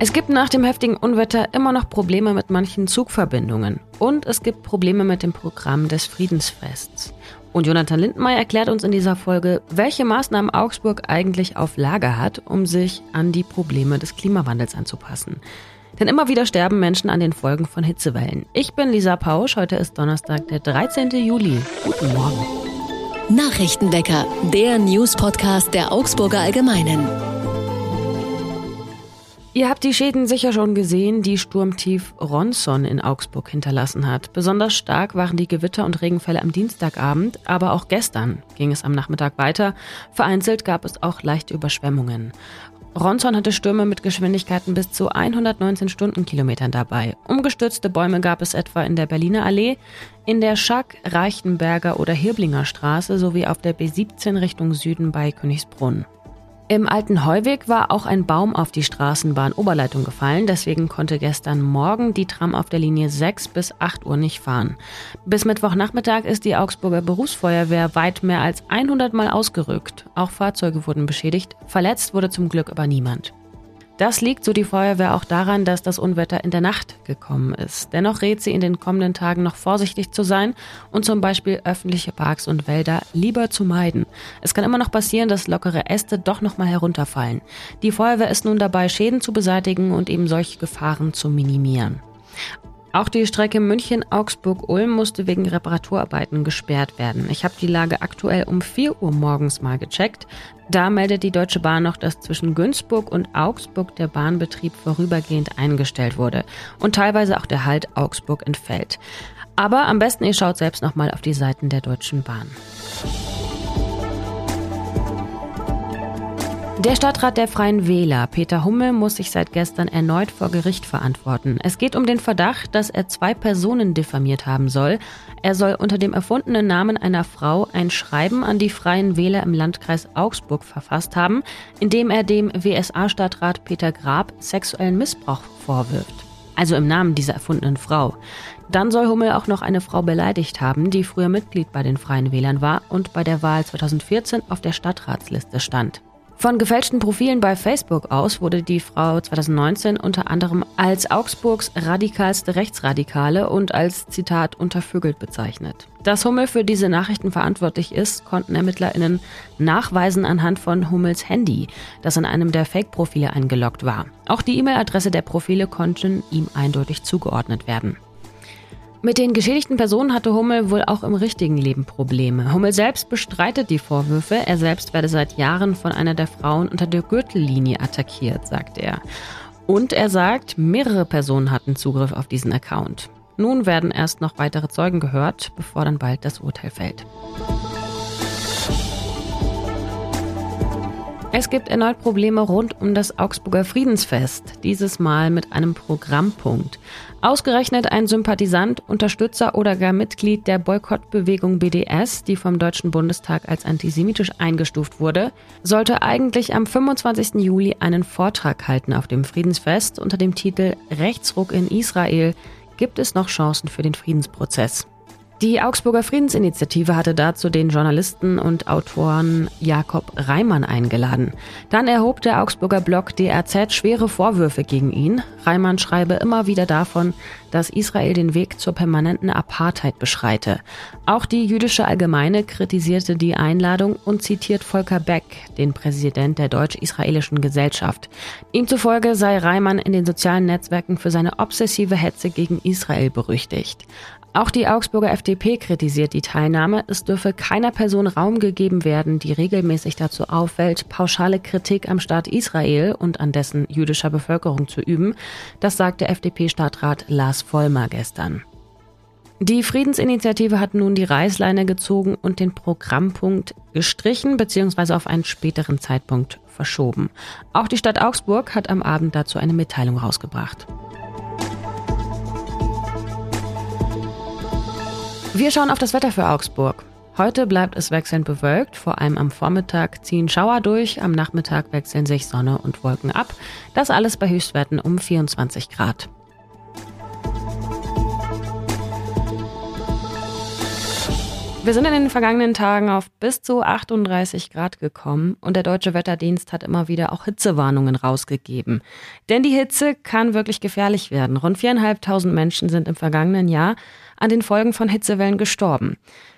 Es gibt nach dem heftigen Unwetter immer noch Probleme mit manchen Zugverbindungen. Und es gibt Probleme mit dem Programm des Friedensfests. Und Jonathan Lindmeier erklärt uns in dieser Folge, welche Maßnahmen Augsburg eigentlich auf Lager hat, um sich an die Probleme des Klimawandels anzupassen. Denn immer wieder sterben Menschen an den Folgen von Hitzewellen. Ich bin Lisa Pausch, heute ist Donnerstag, der 13. Juli. Guten Morgen. Nachrichtenwecker, der News-Podcast der Augsburger Allgemeinen. Ihr habt die Schäden sicher schon gesehen, die Sturmtief Ronson in Augsburg hinterlassen hat. Besonders stark waren die Gewitter und Regenfälle am Dienstagabend, aber auch gestern ging es am Nachmittag weiter. Vereinzelt gab es auch leichte Überschwemmungen. Ronson hatte Stürme mit Geschwindigkeiten bis zu 119 Stundenkilometern dabei. Umgestürzte Bäume gab es etwa in der Berliner Allee, in der Schack, Reichenberger oder Hirblinger Straße sowie auf der B17 Richtung Süden bei Königsbrunn. Im alten Heuweg war auch ein Baum auf die Straßenbahn-Oberleitung gefallen, deswegen konnte gestern Morgen die Tram auf der Linie 6 bis 8 Uhr nicht fahren. Bis Mittwochnachmittag ist die Augsburger Berufsfeuerwehr weit mehr als 100 Mal ausgerückt. Auch Fahrzeuge wurden beschädigt, verletzt wurde zum Glück aber niemand. Das liegt, so die Feuerwehr, auch daran, dass das Unwetter in der Nacht gekommen ist. Dennoch rät sie in den kommenden Tagen noch vorsichtig zu sein und zum Beispiel öffentliche Parks und Wälder lieber zu meiden. Es kann immer noch passieren, dass lockere Äste doch nochmal herunterfallen. Die Feuerwehr ist nun dabei, Schäden zu beseitigen und eben solche Gefahren zu minimieren. Auch die Strecke München-Augsburg-Ulm musste wegen Reparaturarbeiten gesperrt werden. Ich habe die Lage aktuell um 4 Uhr morgens mal gecheckt. Da meldet die Deutsche Bahn noch, dass zwischen Günzburg und Augsburg der Bahnbetrieb vorübergehend eingestellt wurde und teilweise auch der Halt Augsburg entfällt. Aber am besten ihr schaut selbst nochmal auf die Seiten der Deutschen Bahn. Der Stadtrat der Freien Wähler, Peter Hummel, muss sich seit gestern erneut vor Gericht verantworten. Es geht um den Verdacht, dass er zwei Personen diffamiert haben soll. Er soll unter dem erfundenen Namen einer Frau ein Schreiben an die Freien Wähler im Landkreis Augsburg verfasst haben, in dem er dem WSA-Stadtrat Peter Grab sexuellen Missbrauch vorwirft. Also im Namen dieser erfundenen Frau. Dann soll Hummel auch noch eine Frau beleidigt haben, die früher Mitglied bei den Freien Wählern war und bei der Wahl 2014 auf der Stadtratsliste stand. Von gefälschten Profilen bei Facebook aus wurde die Frau 2019 unter anderem als Augsburgs radikalste Rechtsradikale und als Zitat untervögelt bezeichnet. Dass Hummel für diese Nachrichten verantwortlich ist, konnten ErmittlerInnen nachweisen anhand von Hummels Handy, das in einem der Fake-Profile eingeloggt war. Auch die E-Mail-Adresse der Profile konnten ihm eindeutig zugeordnet werden. Mit den geschädigten Personen hatte Hummel wohl auch im richtigen Leben Probleme. Hummel selbst bestreitet die Vorwürfe. Er selbst werde seit Jahren von einer der Frauen unter der Gürtellinie attackiert, sagt er. Und er sagt, mehrere Personen hatten Zugriff auf diesen Account. Nun werden erst noch weitere Zeugen gehört, bevor dann bald das Urteil fällt. Es gibt erneut Probleme rund um das Augsburger Friedensfest, dieses Mal mit einem Programmpunkt. Ausgerechnet ein Sympathisant, Unterstützer oder gar Mitglied der Boykottbewegung BDS, die vom Deutschen Bundestag als antisemitisch eingestuft wurde, sollte eigentlich am 25. Juli einen Vortrag halten auf dem Friedensfest unter dem Titel Rechtsruck in Israel gibt es noch Chancen für den Friedensprozess. Die Augsburger Friedensinitiative hatte dazu den Journalisten und Autoren Jakob Reimann eingeladen. Dann erhob der Augsburger Blog DRZ schwere Vorwürfe gegen ihn. Reimann schreibe immer wieder davon, dass Israel den Weg zur permanenten Apartheid beschreite. Auch die jüdische Allgemeine kritisierte die Einladung und zitiert Volker Beck, den Präsident der deutsch-israelischen Gesellschaft. Ihm zufolge sei Reimann in den sozialen Netzwerken für seine obsessive Hetze gegen Israel berüchtigt. Auch die Augsburger FDP kritisiert die Teilnahme. Es dürfe keiner Person Raum gegeben werden, die regelmäßig dazu auffällt, pauschale Kritik am Staat Israel und an dessen jüdischer Bevölkerung zu üben. Das sagte FDP-Stadtrat Lars Vollmer gestern. Die Friedensinitiative hat nun die Reißleine gezogen und den Programmpunkt gestrichen bzw. auf einen späteren Zeitpunkt verschoben. Auch die Stadt Augsburg hat am Abend dazu eine Mitteilung rausgebracht. Wir schauen auf das Wetter für Augsburg. Heute bleibt es wechselnd bewölkt, vor allem am Vormittag ziehen Schauer durch, am Nachmittag wechseln sich Sonne und Wolken ab. Das alles bei Höchstwerten um 24 Grad. Wir sind in den vergangenen Tagen auf bis zu 38 Grad gekommen und der Deutsche Wetterdienst hat immer wieder auch Hitzewarnungen rausgegeben. Denn die Hitze kann wirklich gefährlich werden. Rund viereinhalbtausend Menschen sind im vergangenen Jahr an den Folgen von Hitzewellen gestorben.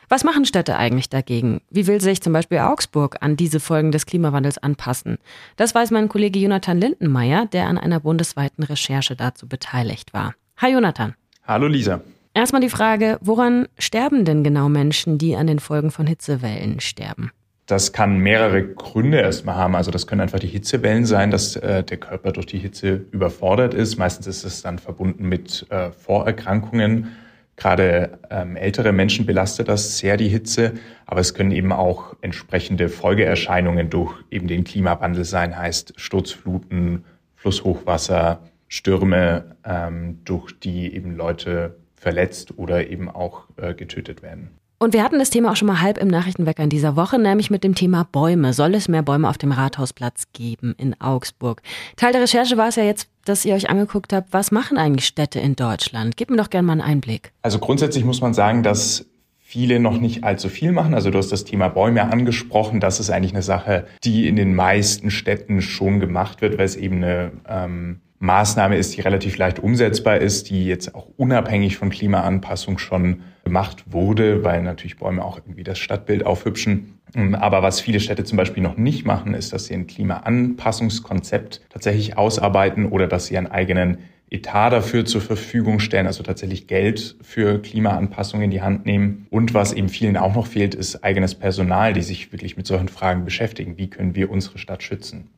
Was machen Städte eigentlich dagegen? Wie will sich zum Beispiel Augsburg an diese Folgen des Klimawandels anpassen? Das weiß mein Kollege Jonathan Lindenmeier, der an einer bundesweiten Recherche dazu beteiligt war. Hi Jonathan. Hallo Lisa. Erstmal die Frage, woran sterben denn genau Menschen, die an den Folgen von Hitzewellen sterben? Das kann mehrere Gründe erstmal haben. Also das können einfach die Hitzewellen sein, dass äh, der Körper durch die Hitze überfordert ist. Meistens ist es dann verbunden mit äh, Vorerkrankungen. Gerade ähm, ältere Menschen belastet das sehr die Hitze, aber es können eben auch entsprechende Folgeerscheinungen durch eben den Klimawandel sein, heißt Sturzfluten, Flusshochwasser, Stürme, ähm, durch die eben Leute verletzt oder eben auch äh, getötet werden. Und wir hatten das Thema auch schon mal halb im Nachrichtenwecker in dieser Woche, nämlich mit dem Thema Bäume. Soll es mehr Bäume auf dem Rathausplatz geben in Augsburg? Teil der Recherche war es ja jetzt, dass ihr euch angeguckt habt, was machen eigentlich Städte in Deutschland? Gib mir doch gerne mal einen Einblick. Also grundsätzlich muss man sagen, dass viele noch nicht allzu viel machen. Also du hast das Thema Bäume angesprochen. Das ist eigentlich eine Sache, die in den meisten Städten schon gemacht wird, weil es eben eine ähm, Maßnahme ist, die relativ leicht umsetzbar ist, die jetzt auch unabhängig von Klimaanpassung schon gemacht wurde, weil natürlich Bäume auch irgendwie das Stadtbild aufhübschen. Aber was viele Städte zum Beispiel noch nicht machen, ist, dass sie ein Klimaanpassungskonzept tatsächlich ausarbeiten oder dass sie einen eigenen Etat dafür zur Verfügung stellen, also tatsächlich Geld für Klimaanpassung in die Hand nehmen. Und was eben vielen auch noch fehlt, ist eigenes Personal, die sich wirklich mit solchen Fragen beschäftigen. Wie können wir unsere Stadt schützen?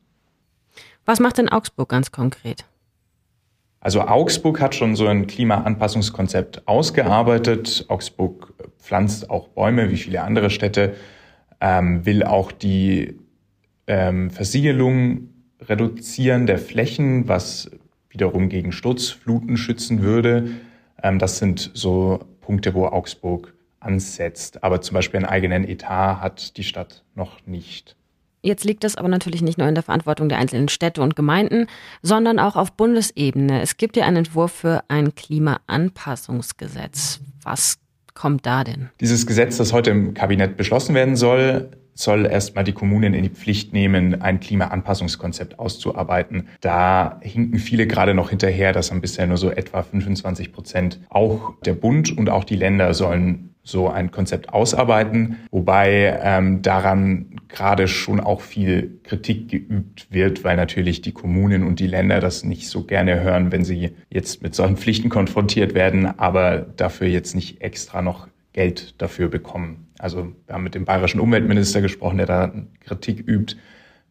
Was macht denn Augsburg ganz konkret? Also Augsburg hat schon so ein Klimaanpassungskonzept ausgearbeitet. Augsburg pflanzt auch Bäume wie viele andere Städte, ähm, will auch die ähm, Versiegelung reduzieren der Flächen, was wiederum gegen Sturzfluten schützen würde. Ähm, das sind so Punkte, wo Augsburg ansetzt. Aber zum Beispiel einen eigenen Etat hat die Stadt noch nicht. Jetzt liegt das aber natürlich nicht nur in der Verantwortung der einzelnen Städte und Gemeinden, sondern auch auf Bundesebene. Es gibt ja einen Entwurf für ein Klimaanpassungsgesetz. Was kommt da denn? Dieses Gesetz, das heute im Kabinett beschlossen werden soll, soll erstmal die Kommunen in die Pflicht nehmen, ein Klimaanpassungskonzept auszuarbeiten. Da hinken viele gerade noch hinterher, dass haben bisher nur so etwa 25 Prozent. Auch der Bund und auch die Länder sollen so ein Konzept ausarbeiten, wobei ähm, daran gerade schon auch viel Kritik geübt wird, weil natürlich die Kommunen und die Länder das nicht so gerne hören, wenn sie jetzt mit solchen Pflichten konfrontiert werden, aber dafür jetzt nicht extra noch Geld dafür bekommen. Also wir haben mit dem bayerischen Umweltminister gesprochen, der da Kritik übt.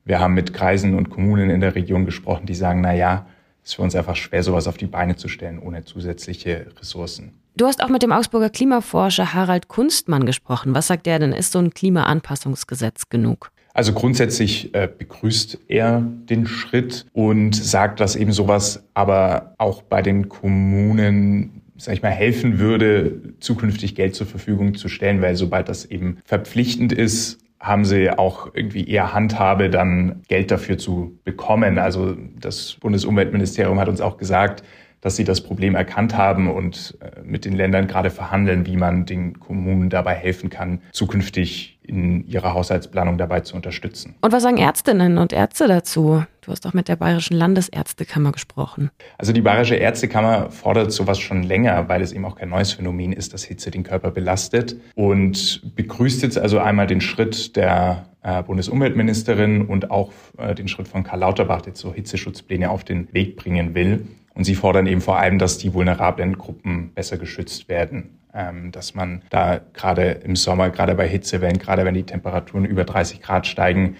Wir haben mit Kreisen und Kommunen in der Region gesprochen, die sagen, na ja, es ist für uns einfach schwer, sowas auf die Beine zu stellen ohne zusätzliche Ressourcen. Du hast auch mit dem Augsburger Klimaforscher Harald Kunstmann gesprochen. Was sagt der denn? Ist so ein Klimaanpassungsgesetz genug? Also grundsätzlich äh, begrüßt er den Schritt und sagt, dass eben sowas aber auch bei den Kommunen sag ich mal, helfen würde, zukünftig Geld zur Verfügung zu stellen, weil sobald das eben verpflichtend ist, haben sie auch irgendwie eher Handhabe, dann Geld dafür zu bekommen. Also das Bundesumweltministerium hat uns auch gesagt, dass sie das Problem erkannt haben und äh, mit den Ländern gerade verhandeln, wie man den Kommunen dabei helfen kann, zukünftig in ihrer Haushaltsplanung dabei zu unterstützen. Und was sagen Ärztinnen und Ärzte dazu? Du hast doch mit der Bayerischen Landesärztekammer gesprochen. Also die Bayerische Ärztekammer fordert sowas schon länger, weil es eben auch kein neues Phänomen ist, dass Hitze den Körper belastet und begrüßt jetzt also einmal den Schritt der äh, Bundesumweltministerin und auch äh, den Schritt von Karl Lauterbach, der so Hitzeschutzpläne auf den Weg bringen will. Und sie fordern eben vor allem, dass die vulnerablen Gruppen besser geschützt werden. Ähm, dass man da gerade im Sommer, gerade bei Hitzewellen, gerade wenn die Temperaturen über 30 Grad steigen,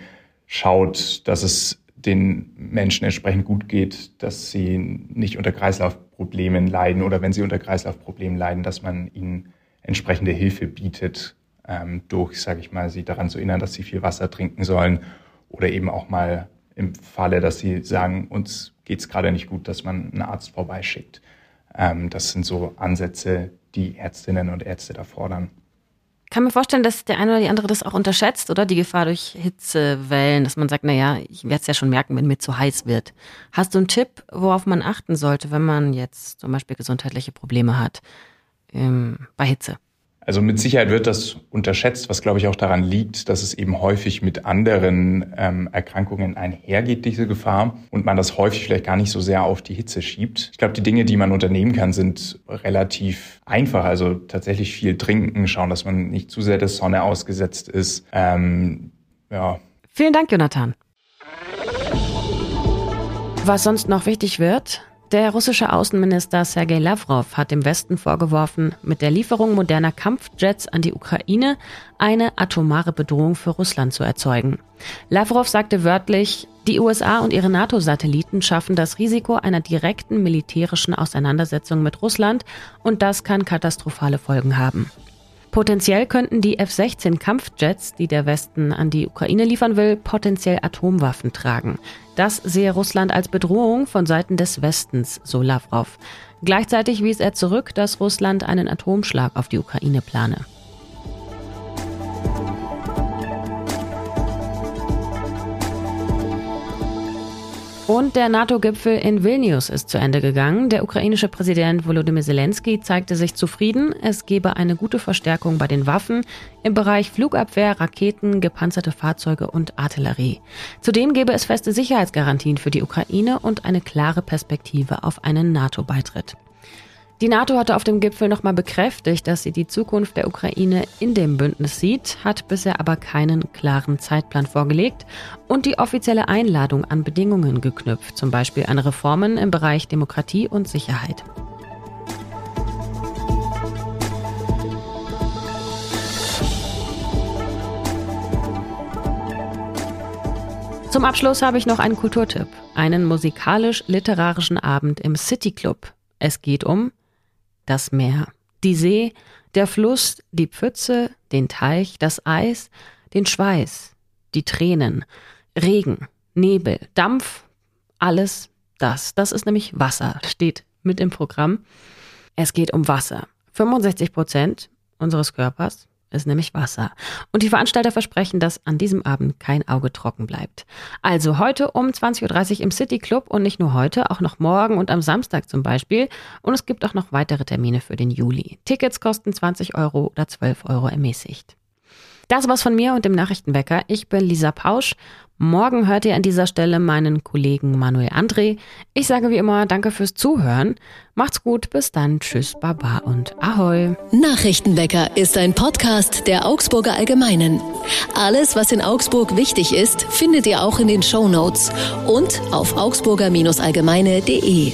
schaut, dass es den Menschen entsprechend gut geht, dass sie nicht unter Kreislaufproblemen leiden oder wenn sie unter Kreislaufproblemen leiden, dass man ihnen entsprechende Hilfe bietet, ähm, durch, sage ich mal, sie daran zu erinnern, dass sie viel Wasser trinken sollen oder eben auch mal im Falle, dass sie sagen, uns geht es gerade nicht gut, dass man einen Arzt vorbeischickt. Ähm, das sind so Ansätze, die Ärztinnen und Ärzte da fordern. Ich kann mir vorstellen, dass der eine oder die andere das auch unterschätzt, oder? Die Gefahr durch Hitzewellen, dass man sagt, naja, ich werde es ja schon merken, wenn mir zu heiß wird. Hast du einen Tipp, worauf man achten sollte, wenn man jetzt zum Beispiel gesundheitliche Probleme hat ähm, bei Hitze? Also mit Sicherheit wird das unterschätzt, was glaube ich auch daran liegt, dass es eben häufig mit anderen ähm, Erkrankungen einhergeht, diese Gefahr, und man das häufig vielleicht gar nicht so sehr auf die Hitze schiebt. Ich glaube, die Dinge, die man unternehmen kann, sind relativ einfach. Also tatsächlich viel trinken, schauen, dass man nicht zu sehr der Sonne ausgesetzt ist. Ähm, ja. Vielen Dank, Jonathan. Was sonst noch wichtig wird, der russische Außenminister Sergei Lavrov hat dem Westen vorgeworfen, mit der Lieferung moderner Kampfjets an die Ukraine eine atomare Bedrohung für Russland zu erzeugen. Lavrov sagte wörtlich, die USA und ihre NATO-Satelliten schaffen das Risiko einer direkten militärischen Auseinandersetzung mit Russland und das kann katastrophale Folgen haben. Potenziell könnten die F-16 Kampfjets, die der Westen an die Ukraine liefern will, potenziell Atomwaffen tragen. Das sehe Russland als Bedrohung von Seiten des Westens, so Lavrov. Gleichzeitig wies er zurück, dass Russland einen Atomschlag auf die Ukraine plane. Und der NATO-Gipfel in Vilnius ist zu Ende gegangen. Der ukrainische Präsident Volodymyr Zelensky zeigte sich zufrieden. Es gebe eine gute Verstärkung bei den Waffen im Bereich Flugabwehr, Raketen, gepanzerte Fahrzeuge und Artillerie. Zudem gebe es feste Sicherheitsgarantien für die Ukraine und eine klare Perspektive auf einen NATO-Beitritt. Die NATO hatte auf dem Gipfel nochmal bekräftigt, dass sie die Zukunft der Ukraine in dem Bündnis sieht, hat bisher aber keinen klaren Zeitplan vorgelegt und die offizielle Einladung an Bedingungen geknüpft, zum Beispiel an Reformen im Bereich Demokratie und Sicherheit. Zum Abschluss habe ich noch einen Kulturtipp, einen musikalisch-literarischen Abend im City Club. Es geht um das Meer, die See, der Fluss, die Pfütze, den Teich, das Eis, den Schweiß, die Tränen, Regen, Nebel, Dampf, alles das. Das ist nämlich Wasser, steht mit im Programm. Es geht um Wasser. 65 Prozent unseres Körpers ist nämlich Wasser. Und die Veranstalter versprechen, dass an diesem Abend kein Auge trocken bleibt. Also heute um 20.30 Uhr im City Club und nicht nur heute, auch noch morgen und am Samstag zum Beispiel. Und es gibt auch noch weitere Termine für den Juli. Tickets kosten 20 Euro oder 12 Euro ermäßigt. Das war's von mir und dem Nachrichtenwecker. Ich bin Lisa Pausch. Morgen hört ihr an dieser Stelle meinen Kollegen Manuel André. Ich sage wie immer Danke fürs Zuhören. Macht's gut, bis dann. Tschüss, Baba und Ahoi. Nachrichtenwecker ist ein Podcast der Augsburger Allgemeinen. Alles, was in Augsburg wichtig ist, findet ihr auch in den Show Notes und auf augsburger-allgemeine.de.